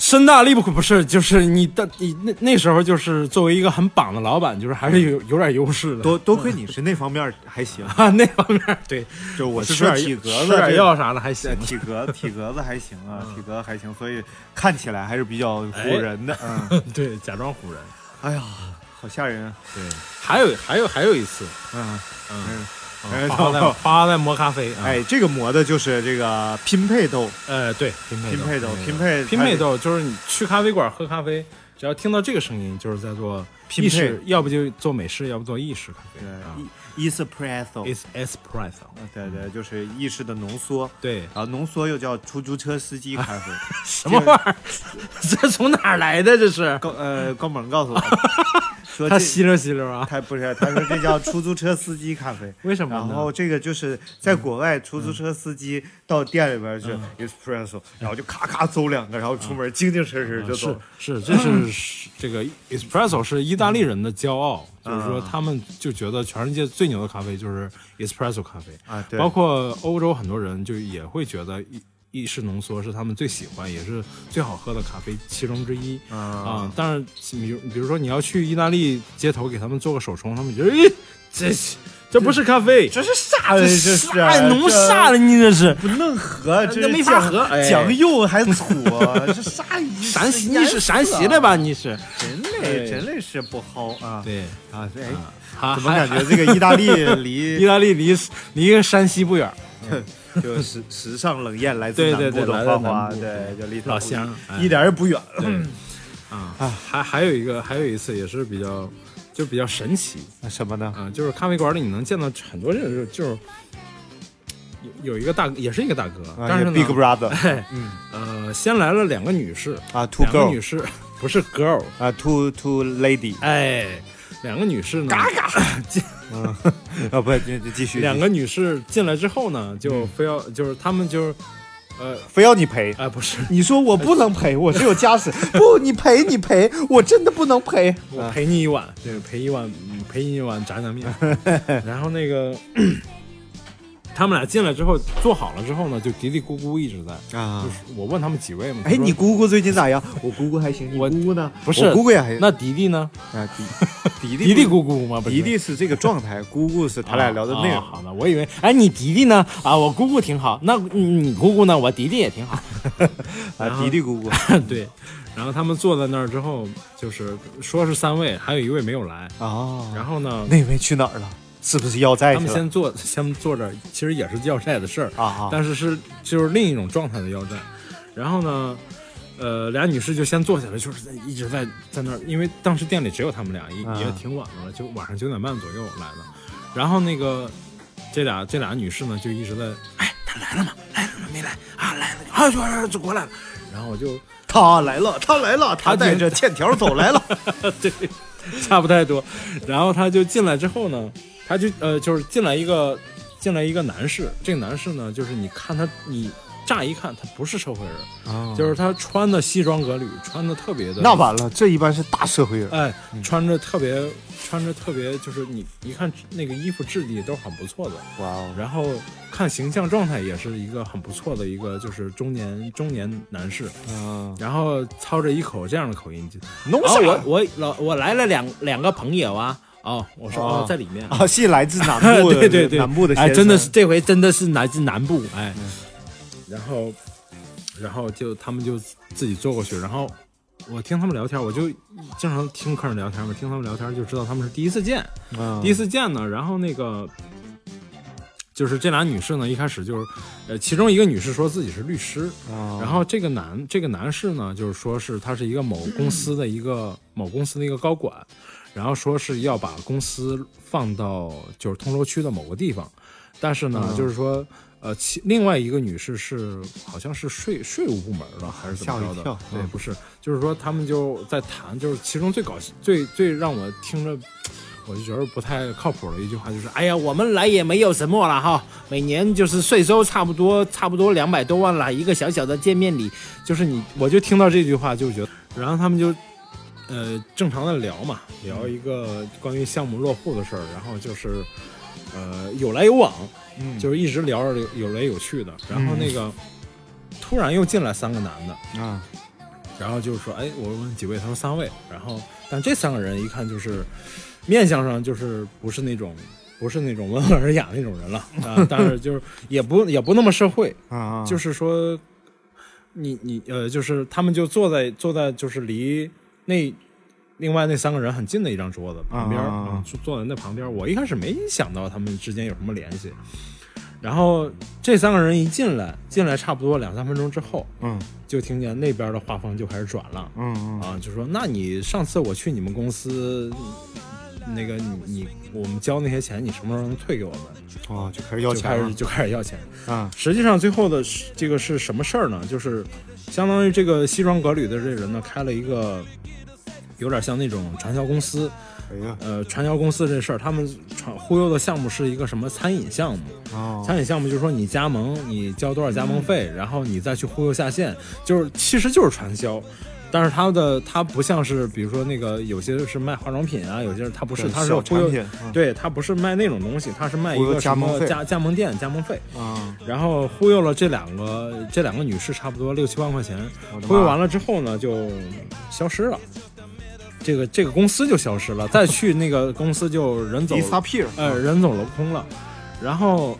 身大力不不是，就是你的你那那时候就是作为一个很榜的老板，就是还是有有点优势的。多多亏你是那方面还行，啊，[laughs] 那方面对，就我是吃点说体格子吃点药啥的还行。体格 [laughs] 体格子还行啊，嗯体格还行，所以看起来还是比较唬人的。嗯，[laughs] 对，假装唬人。哎呀，好吓人啊！对，还有还有还有一次，嗯嗯，嗯，嗯花在磨咖啡。啊，哎，这个磨的就是这个拼配豆，呃，对，拼配拼配豆，拼配配拼配豆就是你去咖啡馆喝咖啡，只要听到这个声音，就是在做拼意式配，要不就做美式，要不做意式咖啡。啊对，espresso，，is espresso。对对，就是意式的浓缩，对，然后浓缩又叫出租车司机咖啡。[laughs] 什么玩意儿？这从哪儿来的？这是？高呃高猛告诉我，[laughs] 说他吸溜吸溜啊？他不是，他说这叫出租车司机咖啡。[laughs] 为什么？然后这个就是在国外，出租车司机到店里边是嗯 espresso，然后就咔咔走两个，然后出门精精神神就走。是是，这是是这个 espresso 是意大利人的骄傲，就是说啊他们就觉得全世界最牛的咖啡就是 espresso 咖啡，啊，对，包括欧洲很多人就也会觉得意意式浓缩是他们最喜欢也是最好喝的咖啡其中之一。啊。啊。但是比如比如说你要去意大利街头给他们做个手冲，他们觉得诶这这不是咖啡，这是啥？这这是啥浓啥了？你这是不能喝，这那没法喝哎酱油还 [laughs] 醋，这啥意思？陕西你是山西的吧？你是真的真的是不好啊！对。啊，对，怎么感觉这个意大利离 [laughs] 意大利离离山西不远，[laughs] 就时时尚冷艳来自对南部的花花，对，就离老乡哎一点儿也不远。对啊，还还有一个，还有一次也是比较，就比较神奇。什么呢？啊，就是咖啡馆里你能见到很多人，就是有有一个大，也是一个大哥，但是呢 Big Brother [laughs] 哎，嗯呃，先来了两个女士，啊，Two 两个 girl 女士不是 girl，啊，Two Two lady 哎，两个女士呢，嘎嘎。[laughs] 进啊，[laughs] 不，继继续，两个女士进来之后呢，就非要就是他们就是，呃，非要你赔。哎，不是，你说我不能赔，我只有家室。[laughs] 不，你赔你赔，我真的不能赔。我赔你一碗，对，赔一碗，赔你一碗炸酱面。[laughs] 然后那个，他们俩进来之后坐好了之后呢，就嘀嘀咕咕一直在。啊就是我问他们几位嘛，哎，你姑姑最近咋样？我姑姑还行，你我姑姑呢？不是我姑姑也还行那迪迪呢？啊，迪迪迪迪姑姑吗？不是迪迪是这个状态，姑姑是他俩聊的内容。啊好的，我以为，哎，你迪迪呢？啊，我姑姑挺好。那你姑姑呢？我迪迪也挺好。然 [laughs] 啊，后迪迪姑姑对，然后他们坐在那儿之后，就是说是三位，还有一位没有来。啊，然后呢，那位去哪儿了？是不是要债他？们先坐，先坐这儿，其实也是要债的事儿。啊啊但是是就是另一种状态的要债。然后呢，呃，俩女士就先坐下来，就是在一直在在那儿，因为当时店里只有他们俩，也、啊也挺晚的了，就晚上九点半左右来的。然后那个这俩这俩女士呢，就一直在，哎，他来了吗？来了吗？没来啊？来了啊，就就就过来了。然后我就他来了，他来了，他带着欠条走来了。[laughs] 对，差不太多。然后他就进来之后呢，他就呃，就是进来一个进来一个男士，这个男士呢，就是你看他，你乍一看他不是社会人，啊就是他穿的西装革履，穿的特别的那完了，这一般是大社会人。哎，穿着特别穿着特别，就是你一看那个衣服质地都很不错的，哇哦，然后看形象状态也是一个很不错的一个就是中年中年男士，嗯，然后操着一口这样的口音就。弄啊，我？我老我来了两两个朋友啊，哦，我说哦。哦，在里面，啊，是来自南部的，[laughs] 对对对，哎，南部的哎真的是这回真的是来自南部，哎，然后然后就他们就自己坐过去，然后我听他们聊天，我就经常听客人聊天嘛，听他们聊天就知道他们是第一次见，嗯。第一次见呢，然后那个就是这俩女士呢，一开始就是，呃，其中一个女士说自己是律师，啊然后这个男这个男士呢，就是说是他是一个某公司的一个某公司的一个高管，然后说是要把公司放到就是通州区的某个地方，但是呢，嗯就是说。呃，其另外一个女士是好像是税税务部门的，还是怎么着的跳？对，嗯不是，就是说他们就在谈，就是其中最搞最最让我听着，我就觉得不太靠谱的一句话，就是哎呀，我们来也没有什么了哈，每年就是税收差不多差不多两百多万了，一个小小的见面礼，就是你，我就听到这句话就觉得，然后他们就，呃，正常的聊嘛，聊一个关于项目落户的事儿，然后就是，呃，有来有往，嗯。就是一直聊着有有来有去的，然后那个、突然又进来三个男的，啊。然后就是说，哎，我问几位，他说三位，然后但这三个人一看就是面相上就是不是那种不是那种温文尔雅那种人了啊，[laughs] 但是就是也不也不那么社会，啊，就是说，你你呃，就是他们就坐在坐在就是离那另外那三个人很近的一张桌子旁边，啊嗯，就坐在那旁边。我一开始没想到他们之间有什么联系，然后这三个人一进来，进来差不多两三分钟之后，嗯就听见那边的画风就开始转了。嗯嗯啊，就说那你上次我去你们公司，那个你你我们交那些钱，你什么时候能退给我们？哦，就开始要钱了就开始就开始要钱。啊实际上最后的是这个是什么事儿呢？就是相当于这个西装革履的这人呢，开了一个有点像那种传销公司。哎呀呃，传销公司这事儿，他们传忽悠的项目是一个什么餐饮项目？哦餐饮项目就是说你加盟，你交多少加盟费，然后你再去忽悠下线，就是其实就是传销。但是它的它不像是，比如说那个有些是卖化妆品啊，有些它不是，它是小忽悠产，品嗯对，它不是卖那种东西，它是卖一个什加盟费么加加盟店加盟费。啊然后忽悠了这两个这两个女士差不多六七万块钱，忽悠完了之后呢，就消失了。这个这个公司就消失了，再去那个公司就人走呃人走楼空了。然后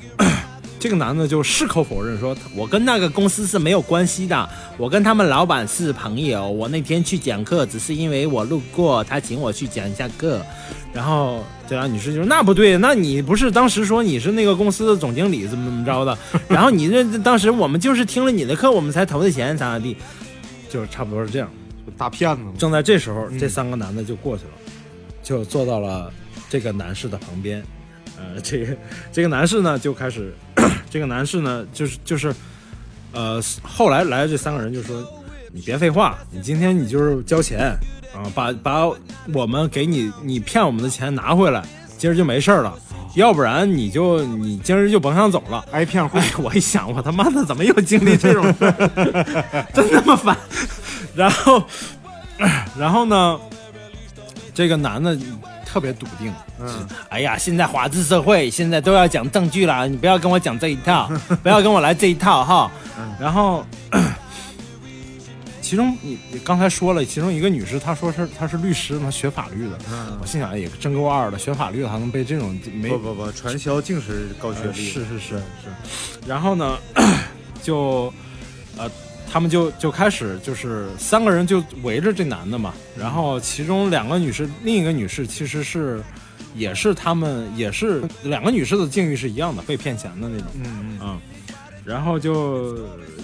这个男的就矢口否认说，我跟那个公司是没有关系的，我跟他们老板是朋友。我那天去讲课，只是因为我路过，他请我去讲一下课。然后这俩女士就说：“那不对，那你不是当时说你是那个公司的总经理，怎么怎么着的？[laughs] 然后你这当时我们就是听了你的课，我们才投的钱，咋咋地，就差不多是这样。大骗子正在这时候，嗯这三个男的就过去了，就坐到了这个男士的旁边。呃，这个这个男士呢，就开始，这个男士呢，就是就是，呃，后来来的这三个人就说：“你别废话，你今天你就是交钱啊，把把我们给你你骗我们的钱拿回来，今儿就没事儿了。要不然你就你今儿就甭想走了。”挨骗户哎，我一想，我他妈的怎么又经历这种事儿，[laughs] 真他妈烦。然后，然后呢，这个男的特别笃定，嗯。哎呀，现在法治社会，现在都要讲证据了，你不要跟我讲这一套，[laughs] 不要跟我来这一套哈。然后，[clears throat] 其中你你刚才说了，其中一个女士她说是她是律师，她学法律的，嗯。我心想也真够二的，学法律的还能被这种没不不不，传销净是高学呃历，是是是是。然后呢，[clears throat] 就呃，他们就就开始就是三个人就围着这男的嘛，然后其中两个女士，另一个女士其实是也是他们也是两个女士的境遇是一样的，被骗钱的那种，嗯嗯嗯。然后就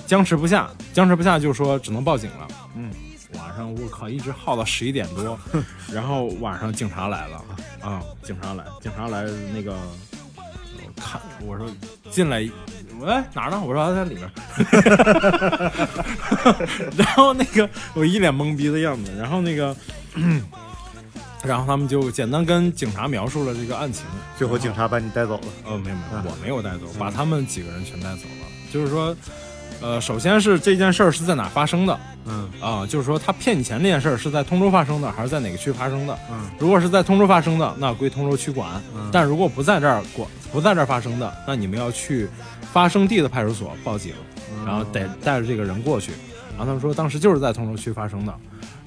僵持不下，僵持不下就说只能报警了。嗯，晚上我靠，一直耗到十一点多，[laughs] 然后晚上警察来了啊，警察来，警察来那个我看我说进来，喂哪儿呢？我说他在里面，[laughs] 然后那个我一脸懵逼的样子，然后那个。[clears throat] 然后他们就简单跟警察描述了这个案情，最后警察把你带走了，呃，没有没有啊，我没有带走，把他们几个人全带走了。就是说，呃，首先是这件事儿是在哪发生的嗯啊？就是说他骗你钱这件事儿是在通州发生的，还是在哪个区发生的？嗯如果是在通州发生的，那归通州区管；嗯但如果不在这儿管，不在这儿发生的，那你们要去发生地的派出所报警，然后得带着这个人过去。然后他们说当时就是在通州区发生的。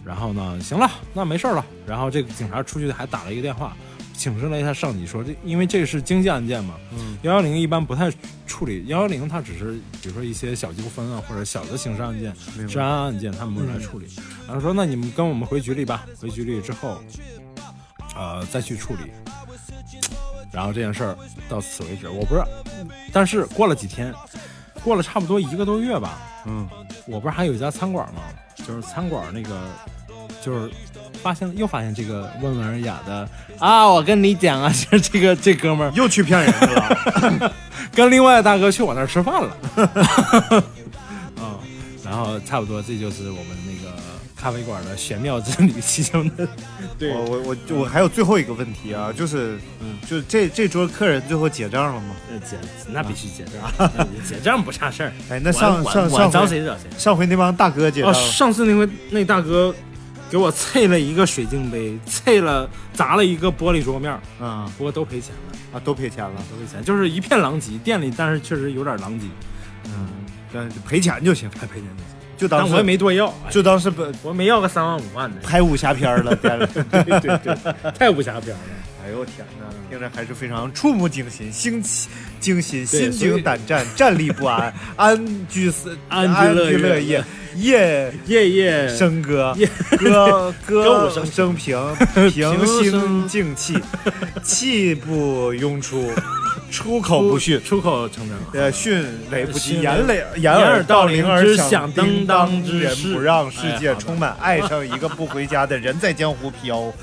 然后呢，行了，那没事儿了。然后这个警察出去还打了一个电话，请示了一下上级，说这因为这是经济案件嘛，嗯，幺幺零一般不太处理，幺幺零它只是比如说一些小纠纷啊或者小的刑事案件、治安案件，他们不来处理。然后说那你们跟我们回局里吧，回局里之后，呃再去处理。然后这件事儿到此为止，我不知道，但是过了几天，过了差不多一个多月吧，嗯，我不是还有一家餐馆吗？就是餐馆那个，就是发现又发现这个温文尔雅的啊，我跟你讲啊，就 [laughs] 是这个这哥们儿又去骗人去了。[laughs] 跟另外的大哥去我那儿吃饭了，[laughs] 嗯、然后差不多这就是我们那个咖啡馆的玄妙之旅其中的，对我我我我还有最后一个问题啊，就是，嗯就是这这桌客人最后结账了吗？呃结那必须结账，那结账不差事儿。哎，那上我上我我招上回谁惹谁？上回那帮大哥结账哦，了，上次那回那大哥给我碎了一个水晶杯，碎了砸了一个玻璃桌面儿，啊不过都赔钱了，啊，都赔钱了，都赔钱，就是一片狼藉。店里但是确实有点狼藉，嗯，但是赔钱就行，还 [laughs] 赔钱就行。就当我也没多要，哎就当是不我没要个三万五万的，[laughs] 拍武侠片了。对对对，太武侠片了。哎呦天哪，听着还是非常触目惊心，心起惊心，心惊胆战，站立不安，[laughs] 安居思安居安乐业居乐业，夜夜夜笙歌夜，歌歌歌舞升升平，平心静气，气不拥出，[laughs] 出口不逊。出口成章。呃，迅雷不及，迅雷掩耳掩掩耳盗铃而之响响叮叮当之人不让世界充满爱上一个不回家的人在江湖飘。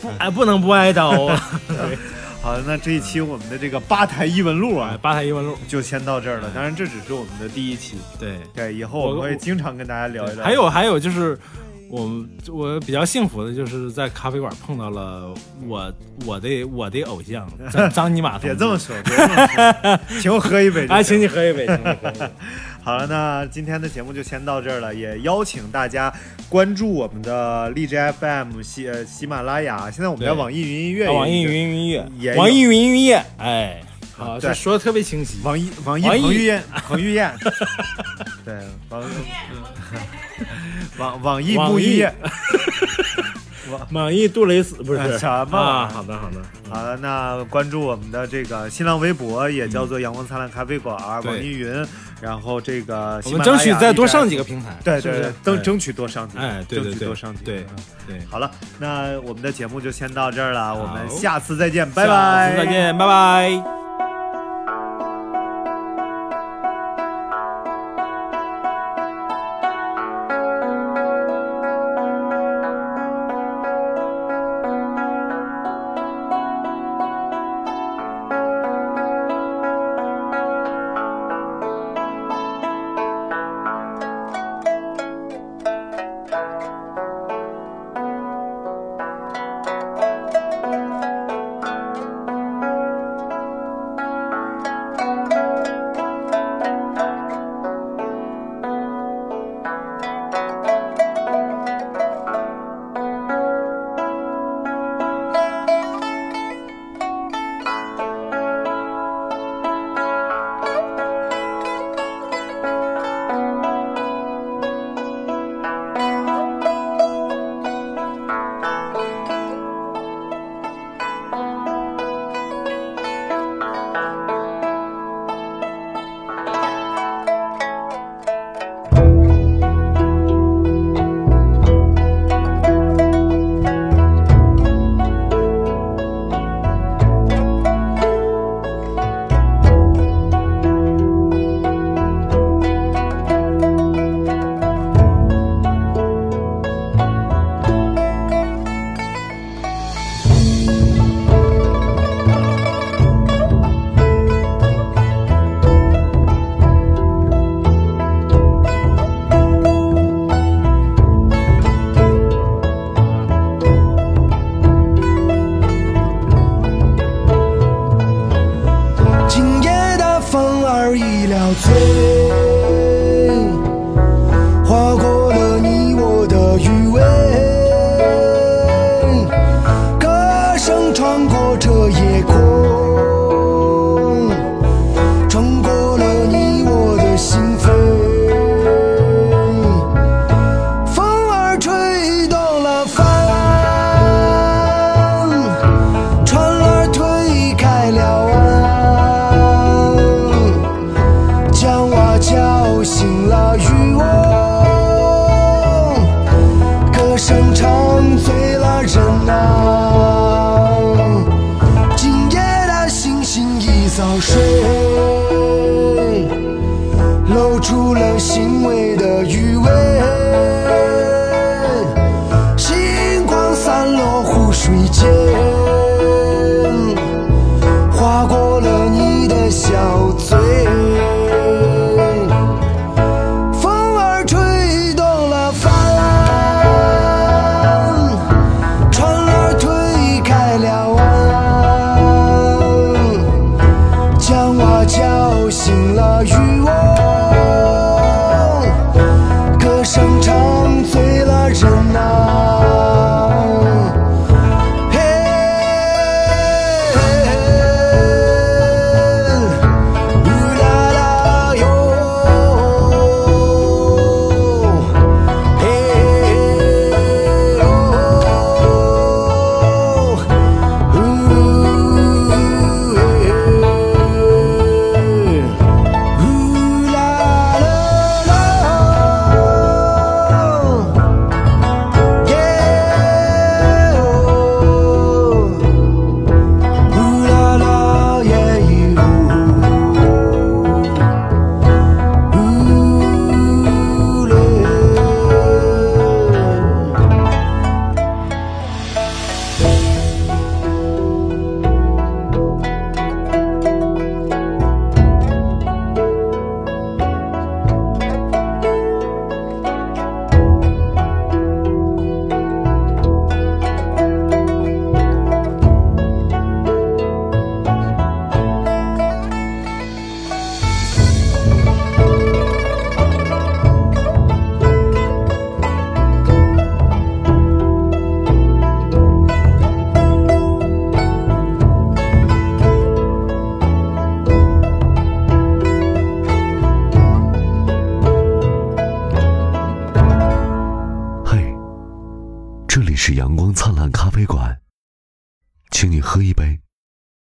不 [laughs] 哎，不能不挨刀啊！[laughs] 好，那这一期我们的这个吧台异闻录哎啊，吧台异闻录，就先到这儿了。当然，这只是我们的第一期，对。对，以后我们会经常跟大家聊一聊。还有还有就是，我我比较幸福的就是在咖啡馆碰到了我我的我的偶像张张尼玛。别这么说，别这么说，[laughs] 请我喝一杯。哎，请你喝一杯，请你喝一杯。好了，那今天的节目就先到这儿了，也邀请大家关注我们的荔枝 FM、喜呃喜马拉雅，现在我们在网易云音乐网易云音乐也，网易云音乐，哎，好，这说的特别清晰。网易网易网易。彭于晏，[laughs] 彭于晏，[laughs] 对，网 [laughs] 网网易网易。网。易杜蕾斯不是？哎什么？好的好的，好的，那关注我们的这个新浪微博，也叫做阳光灿烂咖啡馆，对。网易云，然后这个我们争取再多上几个，平台。对对对争争取多上几个，哎，对对争取对，多上几个。对嗯对，好了，那我们的节目就先到这儿了，我们下次再见，拜下拜，次再。见，拜拜。